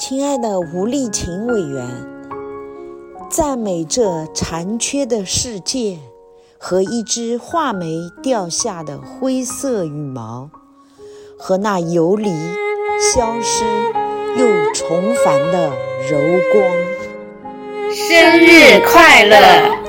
亲爱的吴丽琴委员，赞美这残缺的世界和一只画眉掉下的灰色羽毛。和那游离、消失又重返的柔光。生日快乐！